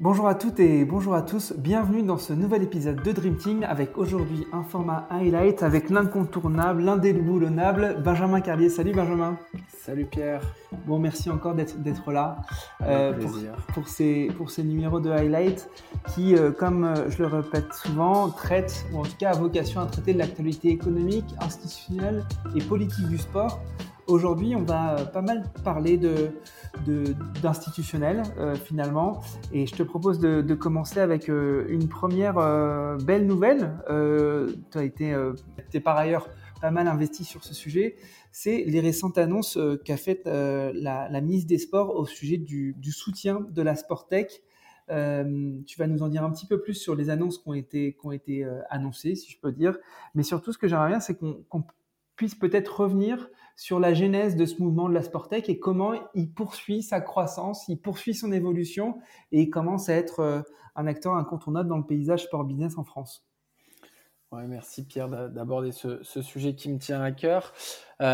Bonjour à toutes et bonjour à tous, bienvenue dans ce nouvel épisode de Dream Team avec aujourd'hui un format highlight avec l'incontournable, l'indéboulonnable Benjamin Carlier. Salut Benjamin. Salut Pierre. Bon, merci encore d'être là euh, pour, pour, ces, pour ces numéros de highlight qui, euh, comme euh, je le répète souvent, traitent, ou en tout cas a vocation à traiter de l'actualité économique, institutionnelle et politique du sport. Aujourd'hui, on va pas mal parler de, d'institutionnel euh, finalement. Et je te propose de, commencer avec euh, une première euh, belle nouvelle. tu as été es par ailleurs pas mal investi sur ce sujet. C'est les récentes annonces qu'a faites la, ministre des Sports au sujet du, soutien de la Sportec. tu vas nous en dire un petit peu plus sur les annonces qui ont été, qui ont été annoncées, si je peux dire. Mais surtout, ce que j'aimerais bien, c'est qu'on puisse peut-être revenir sur la genèse de ce mouvement de la Sportec et comment il poursuit sa croissance, il poursuit son évolution et il commence à être euh, un acteur incontournable dans le paysage sport business en France. Merci Pierre d'aborder ce, sujet qui me tient à cœur. Euh,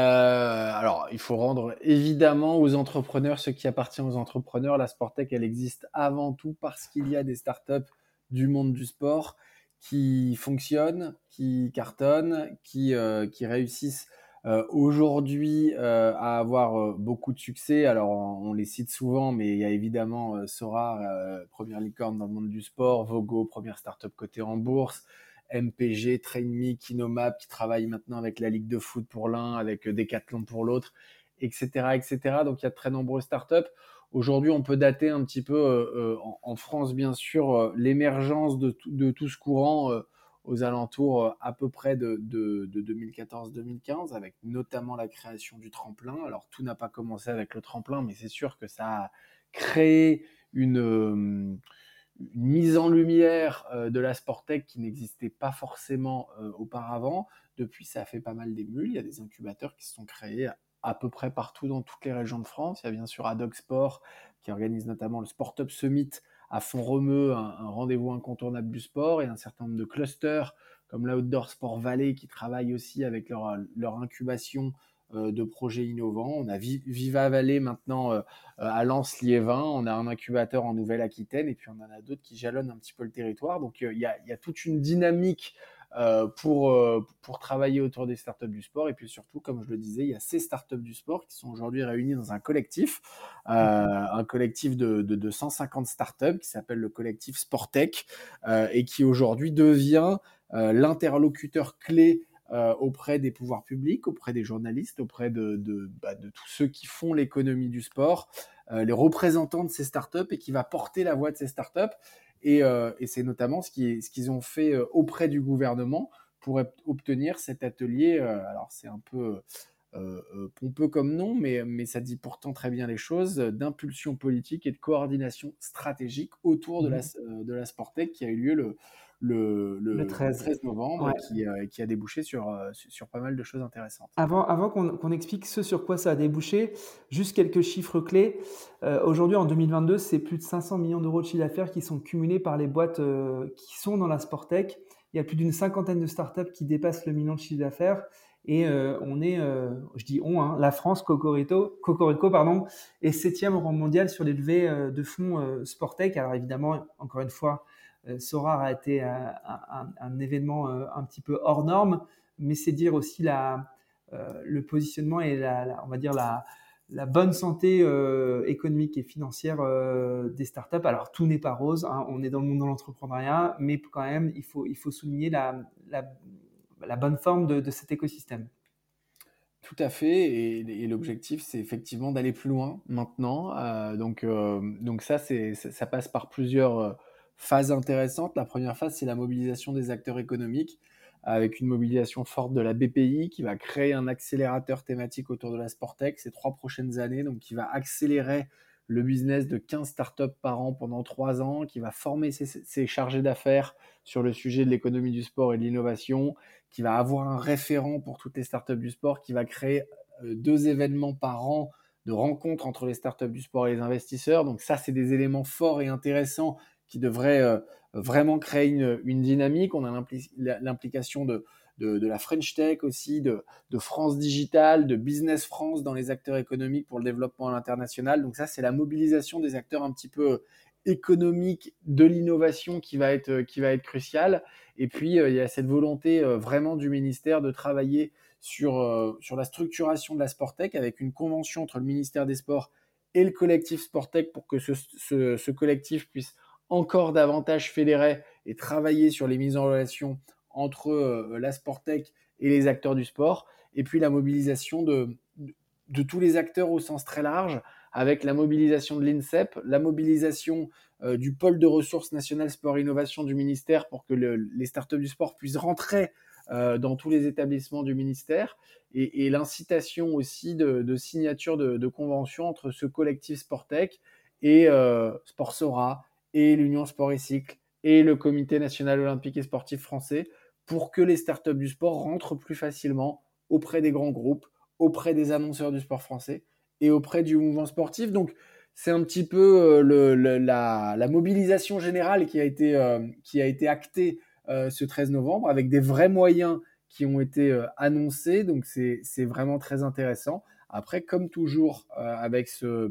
alors, il faut rendre évidemment aux entrepreneurs ce qui appartient aux entrepreneurs. La Sportec, elle existe avant tout parce qu'il y a des startups du monde du sport qui fonctionnent, qui cartonnent, qui, euh, réussissent euh, aujourd'hui euh, à avoir beaucoup de succès. Alors on, les cite souvent, mais il y a évidemment Sora, première licorne dans le monde du sport, Vogo, première startup cotée en bourse, MPG, TrainMe, Kinomap qui travaille maintenant avec la Ligue de foot pour l'un, avec Decathlon pour l'autre, etc.. Donc il y a très nombreuses startups. Aujourd'hui, on peut dater un petit peu euh, euh, en, France, bien sûr, euh, l'émergence de, tout ce courant aux alentours à peu près de, 2014-2015, avec notamment la création du tremplin. Alors, tout n'a pas commencé avec le tremplin, mais c'est sûr que ça a créé une, mise en lumière de la Sportec qui n'existait pas forcément auparavant. Depuis, ça a fait pas mal d'émules. Il y a des incubateurs qui se sont créés à peu près partout dans toutes les régions de France. Il y a bien sûr Adoc Sport qui organise notamment le Sport Up Summit à Font-Romeu, un, rendez-vous incontournable du sport, et un certain nombre de clusters comme l'Outdoor Sport Valley qui travaillent aussi avec leur, leur incubation euh, de projets innovants. On a Viva Valley maintenant euh, à Lens-Liévin, on a un incubateur en Nouvelle-Aquitaine, et puis on en a d'autres qui jalonnent un petit peu le territoire. Donc euh, il y, a, y, a, toute une dynamique euh, pour, euh, pour travailler autour des startups du sport. Et puis surtout, comme je le disais, il y a ces startups du sport qui sont aujourd'hui réunies dans un collectif, euh, un collectif de, de, de, 150 startups qui s'appelle le collectif Sportech et qui aujourd'hui devient l'interlocuteur clé auprès des pouvoirs publics, auprès des journalistes, auprès de, de, bah, de tous ceux qui font l'économie du sport, les représentants de ces startups et qui va porter la voix de ces startups. Euh, et, c'est notamment ce qu'ils ont fait euh, auprès du gouvernement pour obtenir cet atelier. Euh, alors c'est un peu pompeux comme nom, mais, mais ça dit pourtant très bien les choses, d'impulsion politique et de coordination stratégique autour de la, mmh. de la Sportec qui a eu lieu le, le, 13. novembre, qui, qui, a débouché sur, sur pas mal de choses intéressantes. Avant, avant qu'on explique ce sur quoi ça a débouché, juste quelques chiffres clés. Aujourd'hui, en 2022, c'est plus de 500 millions d'euros de chiffre d'affaires qui sont cumulés par les boîtes qui sont dans la Sportec. Il y a plus d'une cinquantaine de startups qui dépassent le million de chiffre d'affaires. Et on est, je dis on, hein, la France, Cocorico, Cocorico pardon, est septième au rang mondial sur les levées de fonds Sportec. Alors évidemment, encore une fois, euh, Sora a été un, événement euh, un petit peu hors norme, mais c'est dire aussi la, euh, le positionnement et la, on va dire la, la bonne santé économique et financière des startups. Alors tout n'est pas rose, hein, on est dans le monde de l'entrepreneuriat, mais quand même il faut, il faut souligner la, la, bonne forme de, cet écosystème. Tout à fait, et, l'objectif c'est effectivement d'aller plus loin maintenant. donc, donc ça, ça passe par plusieurs phase intéressante. La première phase, c'est la mobilisation des acteurs économiques, avec une mobilisation forte de la BPI qui va créer un accélérateur thématique autour de la Sportec ces trois prochaines années, donc qui va accélérer le business de 15 startups par an pendant trois ans, qui va former ses, chargés d'affaires sur le sujet de l'économie du sport et de l'innovation, qui va avoir un référent pour toutes les startups du sport, qui va créer euh, deux événements par an de rencontres entre les startups du sport et les investisseurs. Donc ça, c'est des éléments forts et intéressants qui devrait euh, vraiment créer une, dynamique. On a l'implication de, la French Tech aussi, de, France Digital, de Business France dans les acteurs économiques pour le développement à l'international. Donc ça, c'est la mobilisation des acteurs un petit peu économique de l'innovation qui va être être cruciale. Et puis il y a cette volonté vraiment du ministère de travailler sur la structuration de la Sportec avec une convention entre le ministère des Sports et le collectif Sportec pour que ce collectif puisse encore davantage fédérer et travailler sur les mises en relation entre euh, la Sportec et les acteurs du sport, et puis la mobilisation de, tous les acteurs au sens très large, avec la mobilisation de l'INSEP, la mobilisation euh, du pôle de ressources nationales sport innovation du ministère pour que les startups du sport puissent rentrer euh, dans tous les établissements du ministère, et, l'incitation aussi de, de signature de, de, conventions entre ce collectif Sportec et Sportsora et l'Union Sport et Cycle et le Comité national olympique et sportif français pour que les startups du sport rentrent plus facilement auprès des grands groupes, auprès des annonceurs du sport français et auprès du mouvement sportif. Donc, c'est un petit peu euh, la, mobilisation générale qui a été, euh, qui a été actée euh, ce 13 novembre avec des vrais moyens qui ont été annoncés. Donc, c'est vraiment très intéressant. Après, comme toujours avec ce,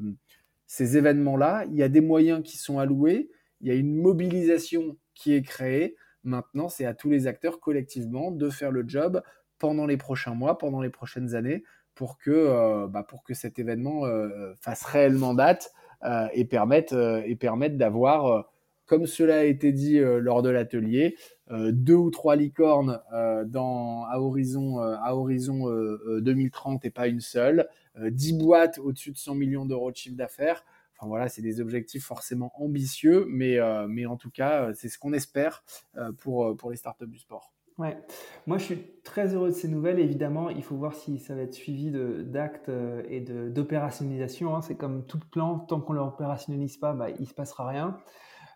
ces événements-là, il y a des moyens qui sont alloués, il y a une mobilisation qui est créée. Maintenant, c'est à tous les acteurs collectivement de faire le job pendant les prochains mois, pendant les prochaines années, pour que, euh, bah, pour que cet événement euh, fasse réellement date euh, et permette, et permette d'avoir, comme cela a été dit euh, lors de l'atelier, deux ou trois licornes dans, à horizon, à horizon 2030 et pas une seule, 10 boîtes au-dessus de 100 millions d'euros de chiffre d'affaires. Enfin voilà, c'est des objectifs forcément ambitieux, mais, euh, mais en tout cas, euh, c'est ce qu'on espère euh, pour, pour les startups du sport. Ouais, moi je suis très heureux de ces nouvelles. Évidemment, il faut voir si ça va être suivi d'actes et d'opérationnalisation. Hein. C'est comme tout plan, tant qu'on ne l'opérationnalise pas, bah, il ne se passera rien.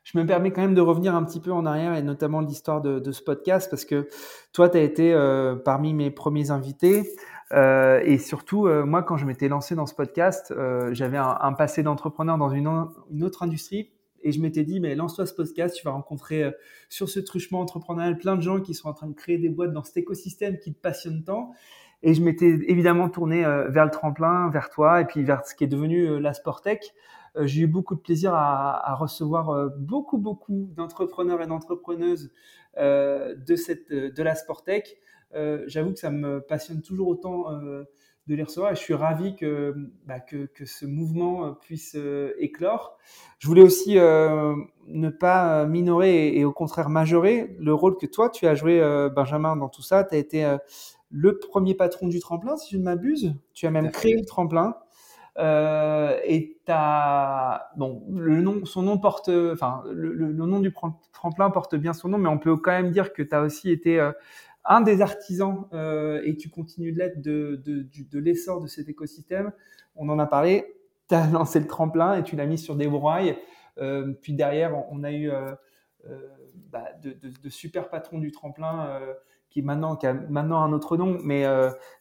Je me permets quand même de revenir un petit peu en arrière et notamment l'histoire de, de, ce podcast parce que toi, tu as été euh, parmi mes premiers invités. Euh, et surtout, euh, moi, quand je m'étais lancé dans ce podcast, euh, j'avais un, un, passé d'entrepreneur dans une, une, autre industrie. Et je m'étais dit, mais lance-toi ce podcast, tu vas rencontrer euh, sur ce truchement entrepreneurial plein de gens qui sont en train de créer des boîtes dans cet écosystème qui te passionne tant. Et je m'étais évidemment tourné euh, vers le tremplin, vers toi, et puis vers ce qui est devenu la Sportec. J'ai eu beaucoup de plaisir à, à recevoir beaucoup, beaucoup d'entrepreneurs et d'entrepreneuses de, cette, de la Sportec. Euh, j'avoue que ça me passionne toujours autant euh, de les recevoir et je suis ravi que, bah, que, que, ce mouvement puisse euh, éclore. Je voulais aussi euh, ne pas minorer et, et, au contraire majorer le rôle que toi tu as joué, euh, Benjamin, dans tout ça. Tu as été le premier patron du tremplin, si je ne m'abuse. Tu as même créé le tremplin. Euh, et as, bon, le nom, son nom porte, enfin, le, nom du tremplin porte bien son nom, mais on peut quand même dire que tu as aussi été euh, un des artisans, euh, et tu continues de l'être, de, de, de, l'essor de cet écosystème. On en a parlé, tu as lancé le tremplin et tu l'as mis sur des rails. Euh, puis derrière, on, a eu bah, de, super patrons du tremplin qui, maintenant, qui a maintenant un autre nom, mais,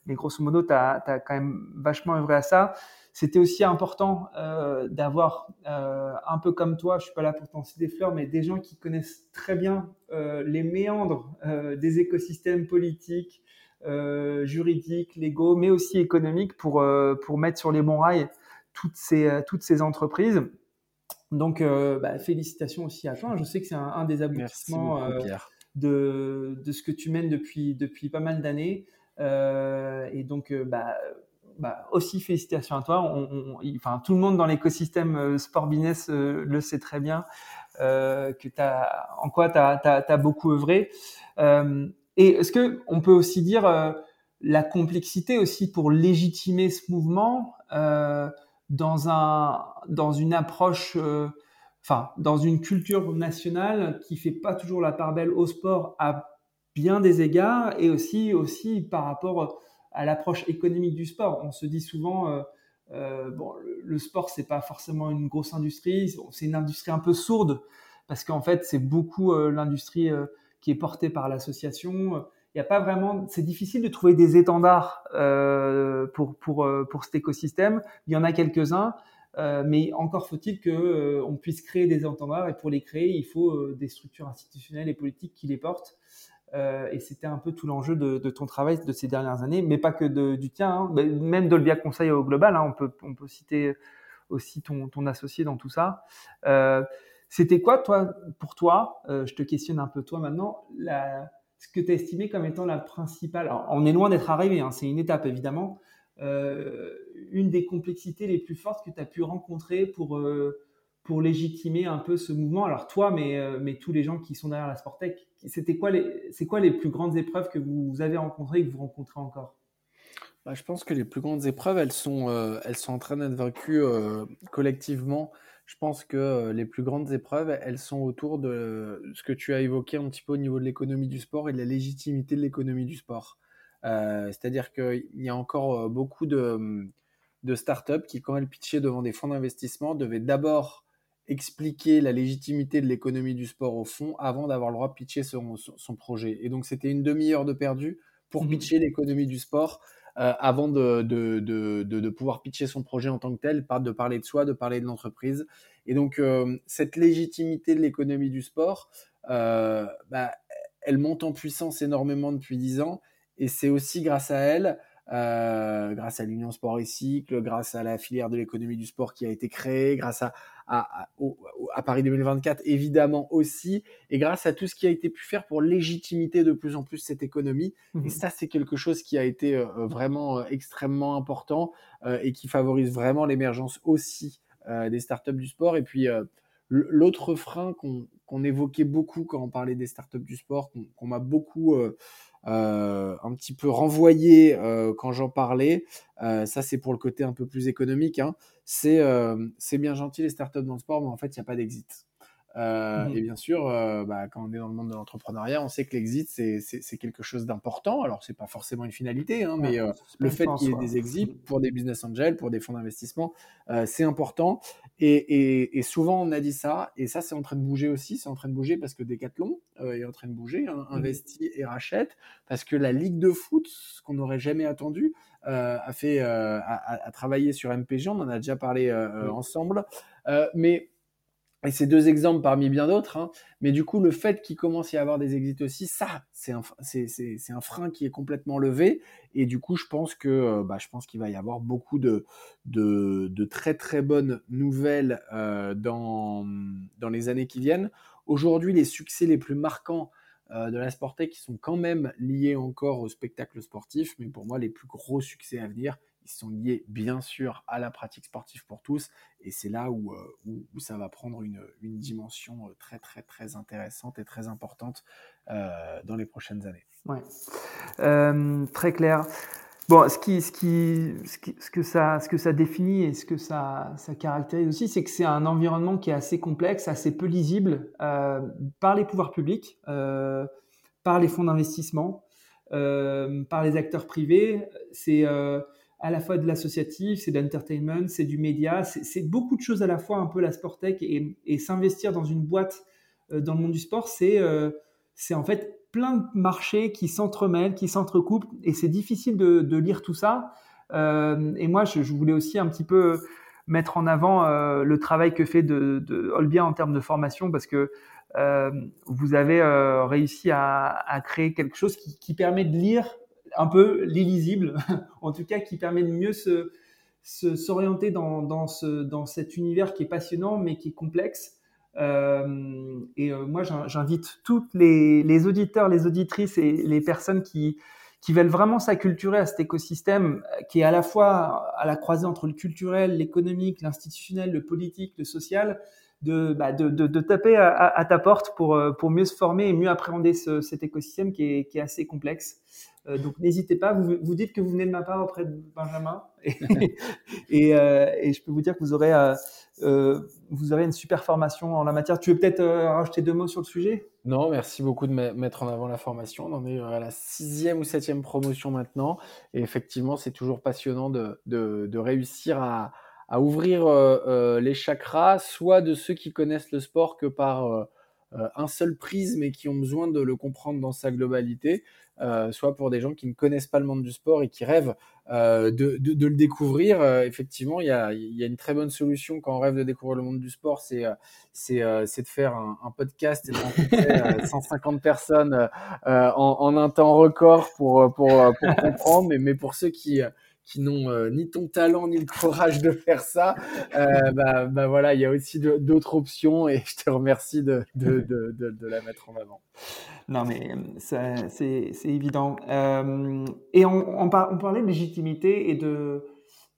mais grosso modo, tu as, as, quand même vachement œuvré à ça c'était aussi important euh, d'avoir euh, un peu comme toi, je suis pas là pour t'en des fleurs, mais des gens qui connaissent très bien euh, les méandres des écosystèmes politiques, juridiques, légaux, mais aussi économiques pour pour mettre sur les bons rails toutes ces toutes ces entreprises. Donc bah, félicitations aussi à toi. Je sais que c'est un, un, des aboutissements de de ce que tu mènes depuis depuis pas mal d'années. et donc bah bah, aussi félicitations à toi. On, tout le monde dans l'écosystème euh, sport business euh, le sait très bien euh, que as, en quoi tu as, beaucoup œuvré. Et est-ce que on peut aussi dire la complexité aussi pour légitimer ce mouvement dans un dans une approche dans une culture nationale qui fait pas toujours la part belle au sport à bien des égards et aussi aussi par rapport à l'approche économique du sport. On se dit souvent, euh, euh, bon, le, le sport, c'est pas forcément une grosse industrie, c'est une industrie un peu sourde, parce qu'en fait, c'est beaucoup euh, l'industrie qui est portée par l'association. Il n'y a pas vraiment, c'est difficile de trouver des étendards pour, pour, pour cet écosystème. Il y en a quelques-uns, mais encore faut-il que on puisse créer des étendards, et pour les créer, il faut des structures institutionnelles et politiques qui les portent. Euh, et c'était un peu tout l'enjeu de, ton travail de ces dernières années, mais pas que du tien, hein, même de Via Conseil au global. Hein, on, peut, on peut citer aussi ton, ton associé dans tout ça. Euh, C'était quoi, toi, pour toi, je te questionne un peu toi maintenant, ce que tu as estimé comme étant la principale, on est loin d'être arrivé, hein, c'est une étape évidemment, une des complexités les plus fortes que tu as pu rencontrer pour, pour légitimer un peu ce mouvement Alors toi, mais, mais tous les gens qui sont derrière la Sportec, c'était quoi les, c'est quoi les plus grandes épreuves que vous avez rencontrées et que vous rencontrez encore? Bah, je pense que les plus grandes épreuves, elles sont, euh, en train d'être vaincues euh, collectivement. Je pense que euh, les plus grandes épreuves, elles sont autour de ce que tu as évoqué un petit peu au niveau de l'économie du sport et de la légitimité de l'économie du sport. C'est-à-dire qu'il y a encore beaucoup de, de startups qui, quand elles pitchaient devant des fonds d'investissement, devaient d'abord expliquer la légitimité de l'économie du sport au fond avant d'avoir le droit de pitcher son, son, projet. Et donc, c'était une demi-heure de perdu pour mmh pitcher l'économie du sport. Euh, avant de, de, de, de, pouvoir pitcher son projet en tant que tel, de parler de soi, de parler de l'entreprise. Et donc, euh, cette légitimité de l'économie du sport, euh, bah, elle monte en puissance énormément depuis dix ans. Et c'est aussi grâce à elle euh, grâce à l'Union Sport et Cycle, grâce à la filière de l'économie du sport qui a été créée, grâce à, à, à, Paris 2024 évidemment aussi, et grâce à tout ce qui a été pu faire pour légitimiter de plus en plus cette économie. Et mhm. ça, c'est quelque chose qui a été euh, vraiment euh, extrêmement important et qui favorise vraiment l'émergence aussi des startups du sport. Et puis, l'autre frein qu'on évoquait beaucoup quand on parlait des startups du sport, qu'on m'a beaucoup euh, un petit peu renvoyé euh, quand j'en parlais. Euh, ça, c'est pour le côté un peu plus économique. Hein. C'est bien gentil les startups dans le sport, mais en fait, il n'y a pas d'exit. Euh, mmh et bien sûr, euh, bah, quand on est dans le monde de l'entrepreneuriat, on sait que l'exit, c'est quelque chose d'important. Alors, c'est pas forcément une finalité, hein, mais euh, le fait qu'il y ait des exits pour des business angels, pour des fonds d'investissement, c'est important. Et, et, et, souvent, on a dit ça, et ça, c'est en train de bouger aussi. C'est en train de bouger parce que Decathlon est en train de bouger, hein, mmh investit et rachète, parce que la ligue de foot, ce qu'on n'aurait jamais attendu, a fait, a, a, travaillé sur MPG. On en a déjà parlé ensemble, mais et c'est deux exemples parmi bien d'autres, hein. mais du coup, le fait qu'il commence à y avoir des exits aussi, ça, c'est un, frein qui est complètement levé. Et du coup, je pense que, euh, bah, je pense qu'il va y avoir beaucoup de, très très bonnes nouvelles euh, dans, dans les années qui viennent. Aujourd'hui, les succès les plus marquants euh, de la Sportec qui sont quand même liés encore au spectacle sportif, mais pour moi, les plus gros succès à venir, ils sont liés bien sûr à la pratique sportive pour tous et c'est là où, euh, ça va prendre une, une, dimension euh, très très très intéressante et très importante euh, dans les prochaines années. Ouais. très clair. Bon, ce, qui, ce, qui, ce, que ça, ce que ça définit et ce que ça, ça caractérise aussi, c'est que c'est un environnement qui est assez complexe, assez peu lisible par les pouvoirs publics, par les fonds d'investissement, par les acteurs privés. C'est à la fois de l'associatif, c'est de l'entertainment, c'est du média, c'est beaucoup de choses à la fois, un peu la sportec et, et s'investir dans une boîte euh, dans le monde du sport, c'est euh, en fait plein de marchés qui s'entremêlent, qui s'entrecoupent et c'est difficile de, lire tout ça. Euh, et moi, je, voulais aussi un petit peu mettre en avant euh, le travail que fait de, de Olbia en termes de formation parce que vous avez réussi à, créer quelque chose qui permet de lire un peu l'illisible, en tout cas qui permet de mieux se, s'orienter dans, dans, ce, dans cet univers qui est passionnant mais qui est complexe. Euh, et euh, moi, j'invite toutes les, auditeurs, les auditrices et les personnes qui, qui veulent vraiment s'acculturer à cet écosystème qui est à la fois à la croisée entre le culturel, l'économique, l'institutionnel, le politique, le social, de, bah, de, de, de, taper à, ta porte pour, euh, pour mieux se former et mieux appréhender ce, cet écosystème qui est, qui est assez complexe. Euh, donc n'hésitez pas, vous, vous dites que vous venez de ma part auprès de Benjamin et, euh, et je peux vous dire que vous aurez, vous aurez une super formation en la matière. Tu veux peut-être rajouter deux mots sur le sujet? Non, merci beaucoup de mettre en avant la formation. On en est à la sixième ou septième promotion maintenant et effectivement c'est toujours passionnant de, de réussir à à ouvrir euh, euh, les chakras, soit de ceux qui connaissent le sport que par euh, un seul prisme et qui ont besoin de le comprendre dans sa globalité, soit pour des gens qui ne connaissent pas le monde du sport et qui rêvent de, de, le découvrir. effectivement, il y, a, y, a, une très bonne solution quand on rêve de découvrir le monde du sport, c'est c'est de faire un, un, podcast et de rencontrer 150 personnes en, en, un temps record pour, pour, pour comprendre. Mais, mais pour ceux qui qui n'ont euh, ni ton talent ni le courage de faire ça, bah, bah, voilà, il y a aussi d'autres options et je te remercie de, de, de, de, la mettre en avant. Non, mais c'est évident. et on, on, parlait de légitimité et de,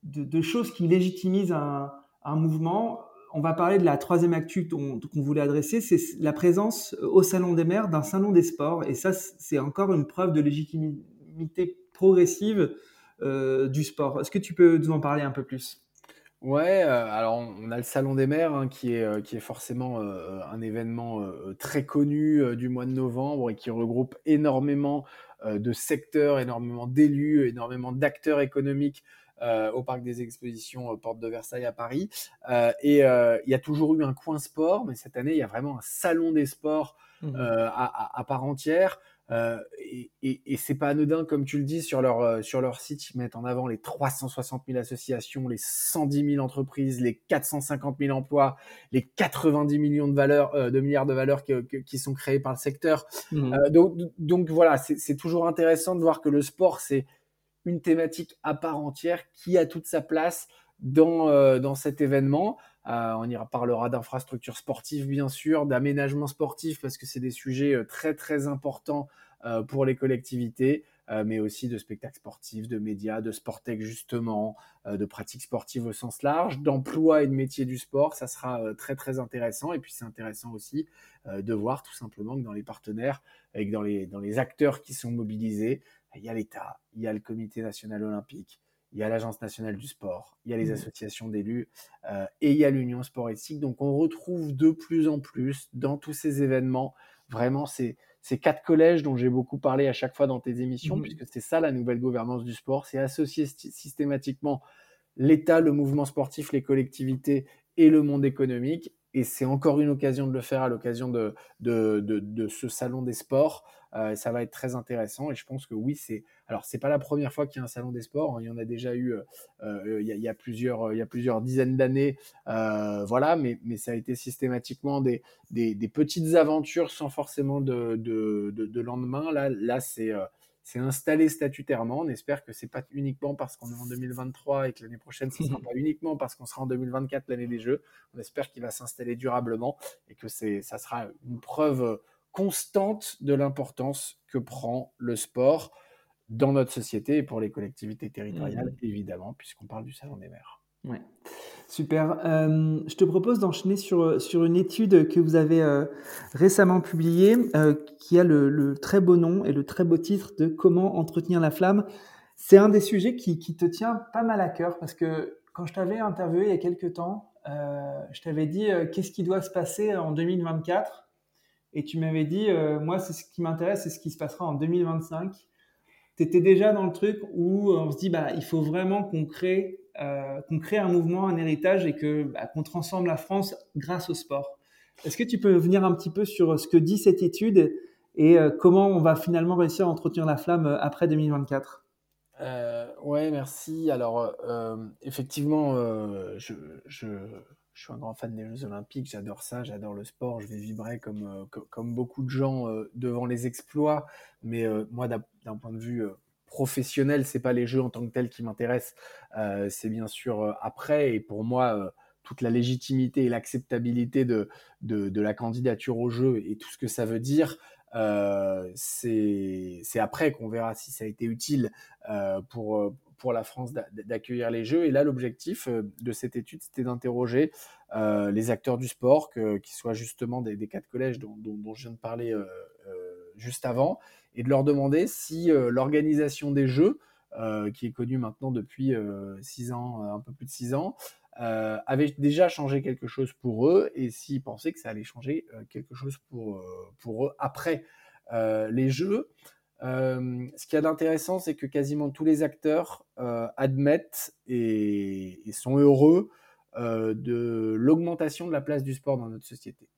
de, choses qui légitimisent un, un mouvement on va parler de la troisième actu qu'on voulait adresser, c'est la présence au Salon des maires d'un salon des sports. Et ça, c'est encore une preuve de légitimité progressive euh, du sport. Est-ce que tu peux nous en parler un peu plus? Ouais, euh, alors on a le Salon des maires hein, qui, est, euh, qui est forcément un événement très connu du mois de novembre et qui regroupe énormément de secteurs, énormément d'élus, énormément d'acteurs économiques euh, au parc des expositions euh, Porte de Versailles à Paris. Euh, et il y a toujours eu un coin sport, mais cette année, il y a vraiment un salon des sports mmh. à, part entière. Et, et, c'est pas anodin, comme tu le dis, sur leur, sur leur site, ils mettent en avant les 360 000 associations, les 110 000 entreprises, les 450 000 emplois, les 90 millions de, valeurs, de milliards de valeurs qui sont créés par le secteur. Mmh. donc, donc voilà, c'est toujours intéressant de voir que le sport, c'est une thématique à part entière qui a toute sa place dans, euh, dans cet événement. Euh, on y parlera d'infrastructures sportives, bien sûr, d'aménagement sportif, parce que c'est des sujets euh, très, très importants pour les collectivités, mais aussi de spectacles sportifs, de médias, de sportec, justement, de pratiques sportives au sens large, d'emploi et de métiers du sport. Ça sera très, très intéressant. Et puis, c'est intéressant aussi de voir tout simplement que dans les partenaires et que dans les, dans les acteurs qui sont mobilisés, il y a l'État, il y a le Comité national olympique, il y a l'Agence nationale du sport, il y a les mmh. associations d'élus euh, et il y a l'Union sport éthique. Donc on retrouve de plus en plus dans tous ces événements vraiment ces, ces quatre collèges dont j'ai beaucoup parlé à chaque fois dans tes émissions, mmh. puisque c'est ça la nouvelle gouvernance du sport, c'est associer systématiquement l'État, le mouvement sportif, les collectivités et le monde économique. Et c'est encore une occasion de le faire à l'occasion de, ce salon des sports. Euh, ça va être très intéressant et je pense que oui, c'est alors c'est pas la première fois qu'il y a un salon des sports. Hein. il y en a déjà eu euh, euh, il, y a, plusieurs il y a plusieurs dizaines d'années, voilà, mais, ça a été systématiquement des, petites aventures sans forcément de, de, de, lendemain. Là là c'est c'est installé statutairement. On espère que c'est pas uniquement parce qu'on est en 2023 et que l'année prochaine, ce sera pas uniquement parce qu'on sera en 2024, l'année des Jeux. On espère qu'il va s'installer durablement et que c'est, ça sera une preuve constante de l'importance que prend le sport dans notre société et pour les collectivités territoriales, mmh. évidemment, puisqu'on parle du Salon des maires. Super. Euh, je te propose d'enchaîner sur, sur une étude que vous avez euh, récemment publiée, euh, qui a le, très beau nom et le très beau titre de Comment entretenir la flamme. C'est un des sujets qui, qui, te tient pas mal à cœur parce que quand je t'avais interviewé il y a quelques temps, je t'avais dit qu'est-ce qui doit se passer en 2024 et tu m'avais dit, moi, c'est ce qui m'intéresse, c'est ce qui se passera en 2025. Tu étais déjà dans le truc où on se dit, bah, il faut vraiment qu'on crée, euh, qu'on crée un mouvement, un héritage et que bah, qu'on transforme la France grâce au sport. Est-ce que tu peux venir un petit peu sur ce que dit cette étude et euh, comment on va finalement réussir à entretenir la flamme après 2024 euh, Ouais, merci. Alors, effectivement, je, je je suis un grand fan des Jeux Olympiques, j'adore ça, j'adore le sport, je vais vibrer comme, euh, comme beaucoup de gens euh, devant les exploits. Mais euh, moi, d'un point de vue professionnel, c'est pas les Jeux en tant que tels qui m'intéressent, c'est bien sûr après. Et pour moi, toute la légitimité et l'acceptabilité de, de, la candidature aux Jeux et tout ce que ça veut dire, c'est après qu'on verra si ça a été utile pour, pour la France d'accueillir les Jeux. Et là, l'objectif euh, de cette étude, c'était d'interroger euh, les acteurs du sport, qui soient justement des, quatre collèges dont, je viens de parler euh, juste avant, et de leur demander si l'organisation des Jeux, qui est connue maintenant depuis six ans, un peu plus de six ans, avait déjà changé quelque chose pour eux et s'ils pensaient que ça allait changer quelque chose pour, pour eux après les Jeux. Euh, ce qui est d'intéressant, c'est que quasiment tous les acteurs euh, admettent et, sont heureux euh, de l'augmentation de la place du sport dans notre société.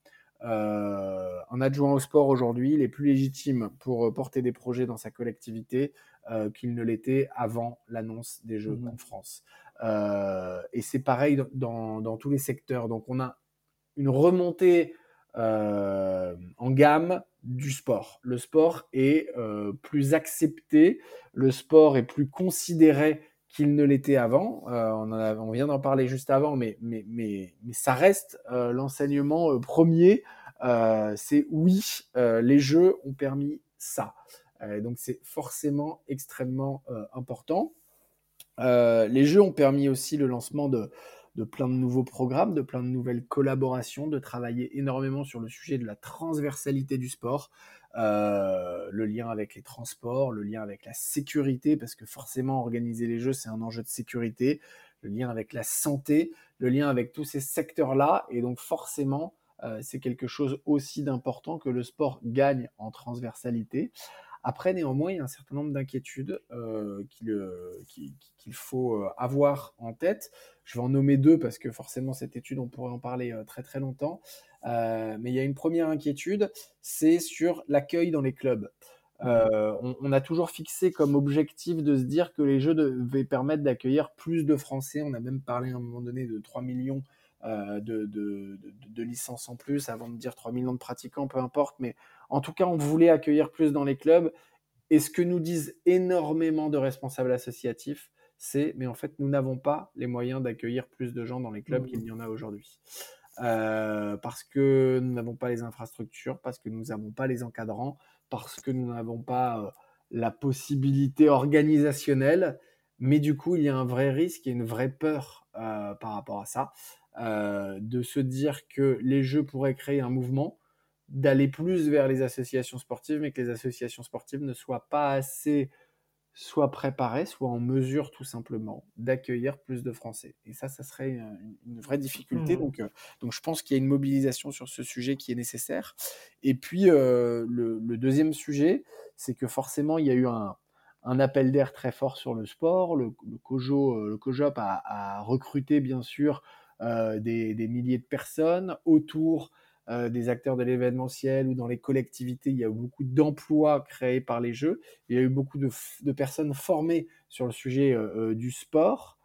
Un adjoint au sport aujourd'hui, il est plus légitime pour porter des projets dans sa collectivité qu'il ne l'était avant l'annonce des Jeux mmh en France. et c'est pareil dans, dans, tous les secteurs. Donc on a une remontée en gamme du sport. Le sport est euh, plus accepté, le sport est plus considéré qu'il ne l'était avant. on, on, vient d'en parler juste avant, mais, mais, mais, ça reste l'enseignement premier. c'est oui, les jeux ont permis ça. donc c'est forcément extrêmement important. les jeux ont permis aussi le lancement de, de plein de nouveaux programmes, de plein de nouvelles collaborations, de travailler énormément sur le sujet de la transversalité du sport, euh, le lien avec les transports, le lien avec la sécurité, parce que forcément organiser les jeux, c'est un enjeu de sécurité, le lien avec la santé, le lien avec tous ces secteurs-là, et donc forcément, euh, c'est quelque chose aussi d'important que le sport gagne en transversalité. Après, néanmoins, il y a un certain nombre d'inquiétudes euh, qu'il faut euh, avoir en tête. Je vais en nommer deux parce que forcément, cette étude, on pourrait en parler euh, très très longtemps. mais il y a une première inquiétude, c'est sur l'accueil dans les clubs. on, a toujours fixé comme objectif de se dire que les jeux devaient permettre d'accueillir plus de Français. On a même parlé à un moment donné de 3 millions de, de, licences en plus, avant de dire 3 millions de pratiquants, peu importe, mais en tout cas, on voulait accueillir plus dans les clubs. Et ce que nous disent énormément de responsables associatifs, c'est mais en fait, nous n'avons pas les moyens d'accueillir plus de gens dans les clubs qu'il y en a aujourd'hui. Euh, parce que nous n'avons pas les infrastructures, parce que nous n'avons pas les encadrants, parce que nous n'avons pas euh, la possibilité organisationnelle. Mais du coup, il y a un vrai risque et une vraie peur euh, par rapport à ça, de se dire que les jeux pourraient créer un mouvement d'aller plus vers les associations sportives, mais que les associations sportives ne soient pas assez soit préparées, soit en mesure tout simplement d'accueillir plus de Français. Et ça, ça serait une, vraie difficulté. Mmh. Donc, euh, donc je pense qu'il y a une mobilisation sur ce sujet qui est nécessaire. Et puis euh, le, deuxième sujet, c'est que forcément, il y a eu un, appel d'air très fort sur le sport. Le, le, COJO, euh, le COJOP a, recruté bien sûr des, des, milliers de personnes autour euh, des acteurs de l'événementiel ou dans les collectivités, il y a eu beaucoup d'emplois créés par les jeux. Il y a eu beaucoup de, personnes formées sur le sujet euh, euh, du sport.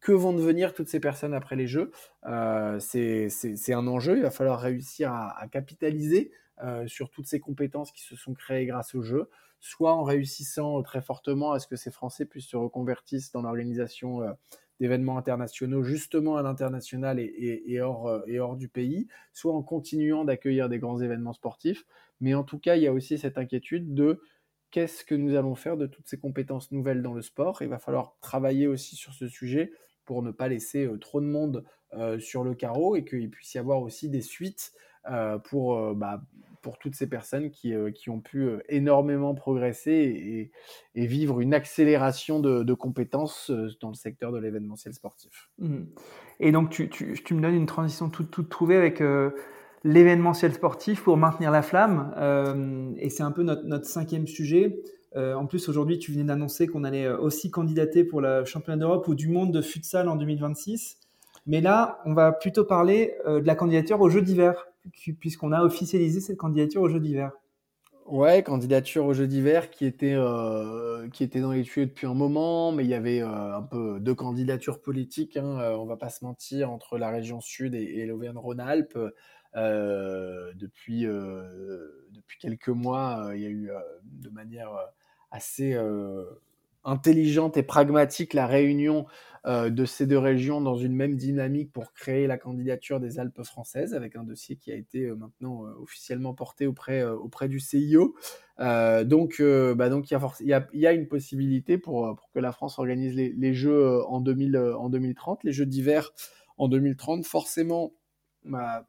Que vont devenir toutes ces personnes après les jeux? C'est un enjeu. Il va falloir réussir à, capitaliser sur toutes ces compétences qui se sont créées grâce au jeu, soit en réussissant très fortement à ce que ces Français puissent se reconvertir dans l'organisation d'événements internationaux justement à l'international et, hors, euh, et hors du pays, soit en continuant d'accueillir des grands événements sportifs. Mais en tout cas, il y a aussi cette inquiétude de qu'est-ce que nous allons faire de toutes ces compétences nouvelles dans le sport. Il va falloir travailler aussi sur ce sujet pour ne pas laisser euh, trop de monde euh, sur le carreau et qu'il puisse y avoir aussi des suites pour bah, pour toutes ces personnes qui, euh, qui ont pu euh, énormément progresser et, vivre une accélération de, compétences euh, dans le secteur de l'événementiel sportif. Mmh. Et donc, tu, tu, me donnes une transition toute, toute trouvée avec l'événementiel sportif pour maintenir la flamme. et c'est un peu notre, notre cinquième sujet. en plus, aujourd'hui, tu venais d'annoncer qu'on allait aussi candidater pour le championnat d'Europe ou du monde de futsal en 2026. Mais là, on va plutôt parler de la candidature aux Jeux d'hiver puisqu'on a officialisé cette candidature aux Jeux d'hiver. Ouais, candidature aux Jeux d'hiver qui était euh, qui était dans les tuyaux depuis un moment, mais il y avait euh, un peu deux candidatures politiques. Hein, euh, on va pas se mentir entre la région sud et, l'Auvergne-Rhône-Alpes. depuis depuis quelques mois, il y a eu de manière assez intelligente et pragmatique la réunion euh, de ces deux régions dans une même dynamique pour créer la candidature des Alpes françaises, avec un dossier qui a été euh, maintenant euh, officiellement porté auprès, auprès du CIO. donc, donc il, y a, une possibilité pour, pour, que la France organise les, les Jeux en, 2000, en 2030, les Jeux d'hiver en 2030. Forcément, bah,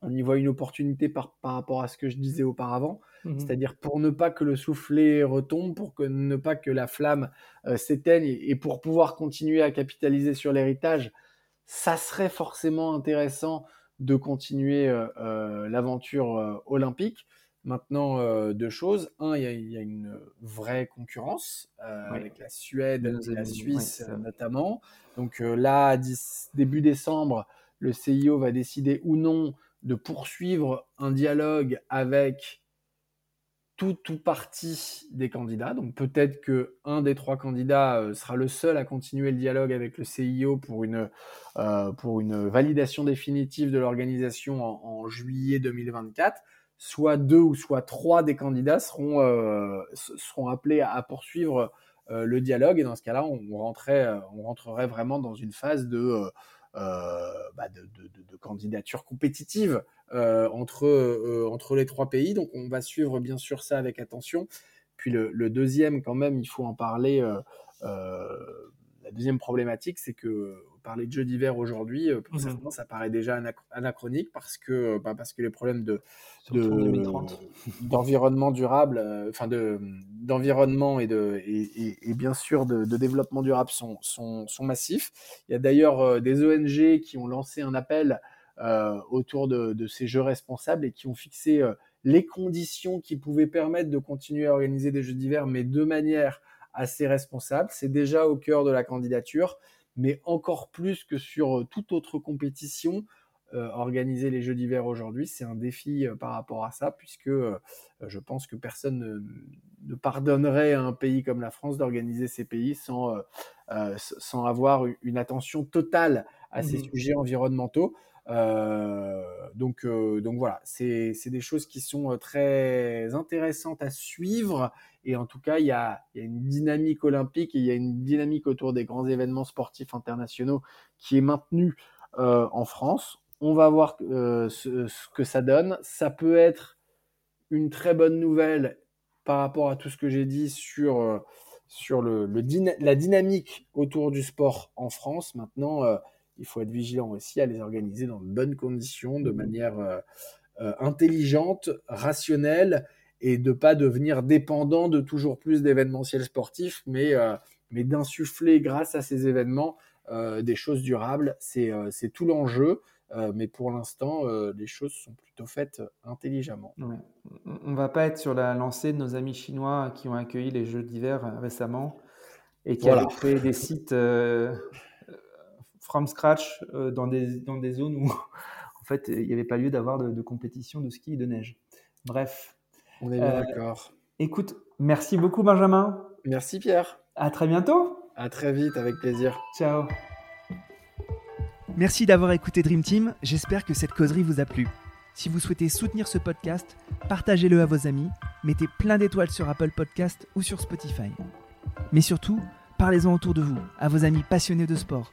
on y voit une opportunité par, par rapport à ce que je disais auparavant, mmh c'est-à-dire pour ne pas que le soufflet retombe, pour que, ne pas que la flamme euh, s'éteigne et, pour pouvoir continuer à capitaliser sur l'héritage, ça serait forcément intéressant de continuer euh, euh, l'aventure olympique. Maintenant, deux choses. Un, il y, a une vraie concurrence avec la Suède, et la Suisse notamment. Donc là, début décembre, le CIO va décider ou non de poursuivre un dialogue avec tout ou partie des candidats. Donc peut-être que un des trois candidats euh, sera le seul à continuer le dialogue avec le CIO pour une, euh, pour une validation définitive de l'organisation en, juillet 2024. Soit deux ou soit trois des candidats seront, euh, seront appelés à, poursuivre le dialogue. Et dans ce cas-là, on, on rentrerait vraiment dans une phase de, bah, de, candidature compétitive entre, entre les trois pays. Donc on va suivre bien sûr ça avec attention. Puis le, deuxième, quand même, il faut en parler. La deuxième problématique, c'est que parler de jeux d'hiver aujourd'hui, euh, pour mmh ça paraît déjà anachronique parce que, bah, parce que les problèmes de, d'environnement durable, euh, enfin de, d'environnement et, de, et, bien sûr de, développement durable sont, sont, sont, massifs. Il y a d'ailleurs euh, des ONG qui ont lancé un appel autour de, ces jeux responsables et qui ont fixé les conditions qui pouvaient permettre de continuer à organiser des jeux d'hiver, mais de manière assez responsable. C'est déjà au cœur de la candidature mais encore plus que sur euh, toute autre compétition, euh, organiser les Jeux d'hiver aujourd'hui, c'est un défi euh, par rapport à ça, puisque je pense que personne ne, pardonnerait à un pays comme la France d'organiser ces pays sans, sans avoir une attention totale à ces mmh sujets environnementaux. Donc, donc voilà, c'est des choses qui sont très intéressantes à suivre et en tout cas, il y a, une dynamique olympique et il y a une dynamique autour des grands événements sportifs internationaux qui est maintenue euh, en France. On va voir euh, ce, que ça donne. Ça peut être une très bonne nouvelle par rapport à tout ce que j'ai dit sur, euh, sur le, la dynamique autour du sport en France. Maintenant, il faut être vigilant aussi à les organiser dans de bonnes conditions, de manière intelligente, rationnelle et de pas devenir dépendant de toujours plus d'événementiels sportifs, mais, euh, mais d'insuffler grâce à ces événements euh, des choses durables. C'est euh, tout l'enjeu. mais pour l'instant, les choses sont plutôt faites intelligemment. On ne va pas être sur la lancée de nos amis chinois qui ont accueilli les Jeux d'hiver récemment et qui ont créé des sites from scratch dans, des, dans des zones où en fait il n'y avait pas lieu d'avoir de, de, compétition de ski et de neige. Bref, on est bien euh, d'accord. Écoute, merci beaucoup Benjamin. Merci Pierre. À très bientôt. À très vite, avec plaisir. Ciao. Merci d'avoir écouté Dream Team. J'espère que cette causerie vous a plu. Si vous souhaitez soutenir ce podcast, partagez-le à vos amis, mettez plein d'étoiles sur Apple Podcast ou sur Spotify. Mais surtout, parlez-en autour de vous, à vos amis passionnés de sport.